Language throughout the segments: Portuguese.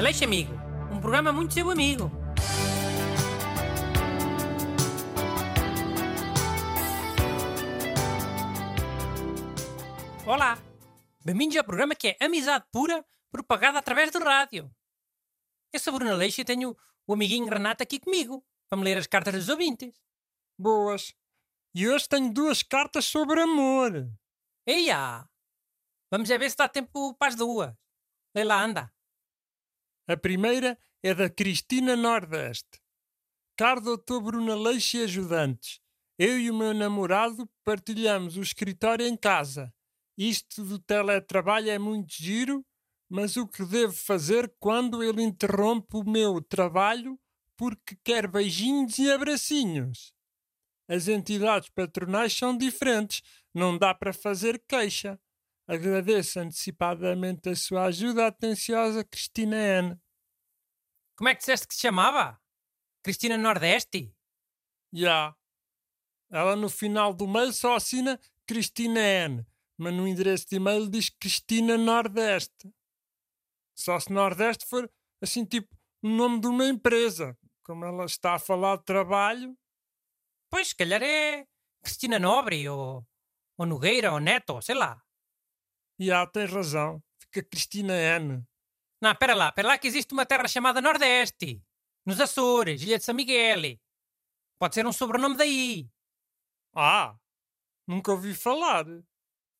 Aleixo Amigo, um programa muito seu amigo. Olá, bem-vindos ao programa que é Amizade Pura, propagada através do rádio. Eu sou Bruno Aleixo e tenho o amiguinho Renato aqui comigo, para me ler as cartas dos ouvintes. Boas. E hoje tenho duas cartas sobre amor. Eia! Vamos ver se dá tempo para as duas. Lá, anda. A primeira é da Cristina Nordeste. Caro doutor Bruno Aleixo e ajudantes, eu e o meu namorado partilhamos o escritório em casa. Isto do teletrabalho é muito giro, mas o que devo fazer quando ele interrompe o meu trabalho porque quer beijinhos e abracinhos? As entidades patronais são diferentes, não dá para fazer queixa. Agradeço antecipadamente a sua ajuda atenciosa, Cristina N. Como é que disseste que se chamava? Cristina Nordeste? Já. Ela no final do mail só assina Cristina N, mas no endereço de e-mail diz Cristina Nordeste. Só se Nordeste for assim tipo o nome de uma empresa. Como ela está a falar de trabalho. Pois, se calhar é Cristina Nobre ou, ou Nogueira ou Neto, sei lá. Já, tens razão. Fica Cristina N. Não, espera lá, espera lá que existe uma terra chamada Nordeste. Nos Açores, Ilha de São Miguel. Pode ser um sobrenome daí. Ah, nunca ouvi falar.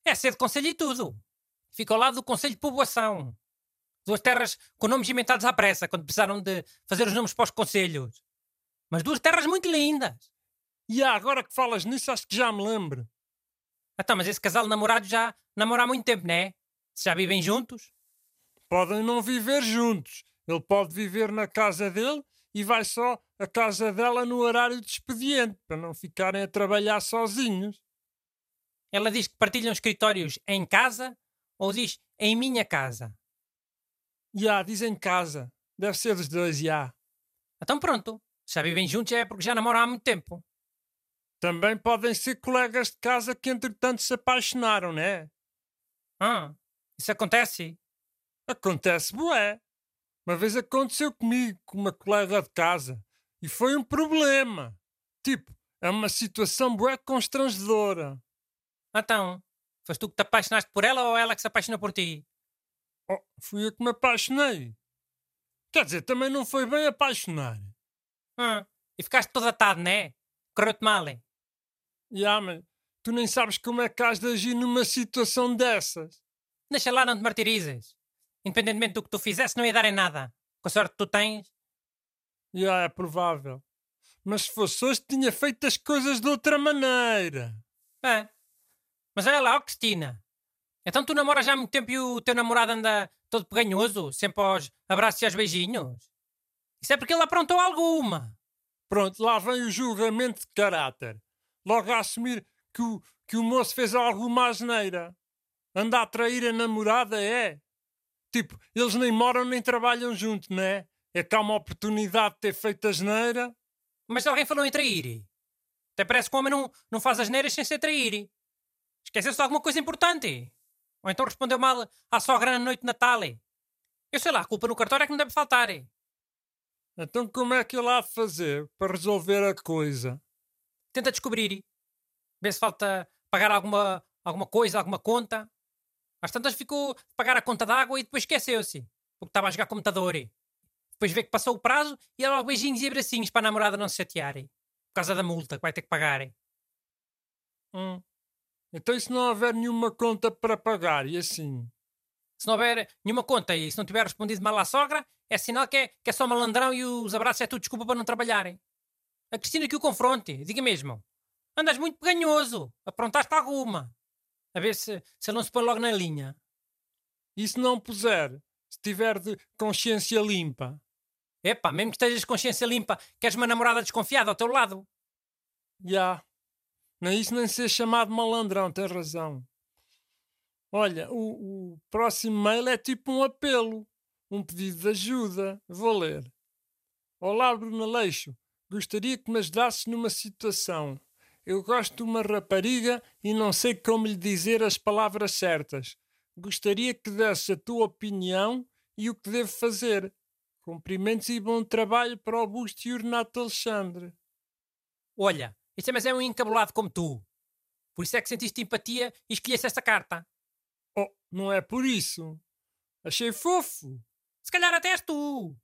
É ser de conselho e tudo. Fica ao lado do Conselho de Povoação. Duas terras com nomes inventados à pressa, quando precisaram de fazer os nomes para os conselhos. Mas duas terras muito lindas. E ah, agora que falas nisso, acho que já me lembro. Então, mas esse casal de namorados já namora há muito tempo, não é? Se já vivem juntos? Podem não viver juntos. Ele pode viver na casa dele e vai só à casa dela no horário de expediente, para não ficarem a trabalhar sozinhos. Ela diz que partilham escritórios em casa ou diz em minha casa? Já, dizem casa. Deve ser dos dois, já. Então pronto. Se já vivem juntos é porque já namoram há muito tempo. Também podem ser colegas de casa que entretanto se apaixonaram, não é? Ah, isso acontece? Acontece, bué. Uma vez aconteceu comigo, com uma colega de casa. E foi um problema. Tipo, é uma situação bué constrangedora. Então, foste tu que te apaixonaste por ela ou ela que se apaixonou por ti? Oh, fui eu que me apaixonei. Quer dizer, também não foi bem apaixonar. Ah, e ficaste todo atado, não é? Correu-te mal, hein? Já, mas tu nem sabes como é que has de agir numa situação dessas. Deixa lá, não te martirizes. Independentemente do que tu fizesse, não ia dar em nada. Com a sorte que tu tens. Já, é provável. Mas se fosse hoje, tinha feito as coisas de outra maneira. É. Mas olha lá, ó Cristina. Então tu namoras já há muito tempo e o teu namorado anda todo peganhoso, sempre aos abraços e aos beijinhos? Isso é porque ele aprontou alguma. Pronto, lá vem o julgamento de caráter. Logo a assumir que o, que o moço fez alguma asneira. Anda a trair a namorada, é? Tipo, eles nem moram nem trabalham juntos, não é? É cá uma oportunidade de ter feito asneira. Mas alguém falou em trair. Até parece que o homem não, não faz asneiras sem ser trair. Esqueceu-se de alguma coisa importante. Ou então respondeu mal à sogra na noite de Natal. Eu sei lá, a culpa no cartório é que não deve faltar. Então como é que ele há de fazer para resolver a coisa? Tenta descobrir. Vê se falta pagar alguma, alguma coisa, alguma conta. Às tantas ficou pagar a conta d'água e depois esqueceu-se. Porque estava a jogar computador. Depois vê que passou o prazo e ela beijinhos e abracinhos para a namorada não se chatear. Por causa da multa que vai ter que pagar. Hum. Então e se não houver nenhuma conta para pagar e assim? Se não houver nenhuma conta e se não tiver respondido mal à sogra, é sinal que é, que é só malandrão e os abraços é tudo desculpa para não trabalharem. A Cristina que o confronte, diga mesmo. Andas muito peganhoso, aprontaste alguma. A ver se, se ele não se põe logo na linha. E se não puser? Se tiver de consciência limpa? Epá, mesmo que estejas de consciência limpa, queres uma namorada desconfiada ao teu lado? Já. Nem isso nem ser chamado malandrão, tens razão. Olha, o, o próximo mail é tipo um apelo, um pedido de ajuda. Vou ler. Olá, Bruno Aleixo. Gostaria que me ajudasses numa situação. Eu gosto de uma rapariga e não sei como lhe dizer as palavras certas. Gostaria que desse a tua opinião e o que devo fazer. Cumprimentos e bom trabalho para o Augusto e o Renato Alexandre. Olha, este é mas é um encabulado como tu. Por isso é que sentiste empatia e escolheste esta carta. Oh, não é por isso. Achei fofo. Se calhar até és tu.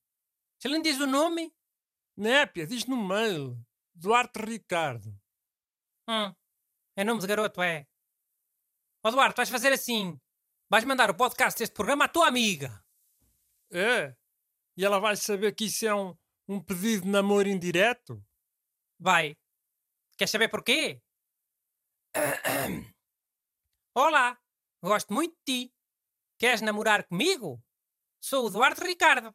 Se ele não diz o nome. Népia, diz no mail. Duarte Ricardo. Hum, é nome de garoto, é. Ó Duarte, vais fazer assim. Vais mandar o podcast deste programa à tua amiga. É? E ela vai saber que isso é um, um pedido de namoro indireto? Vai. Queres saber porquê? Olá, gosto muito de ti. Queres namorar comigo? Sou o Duarte Ricardo.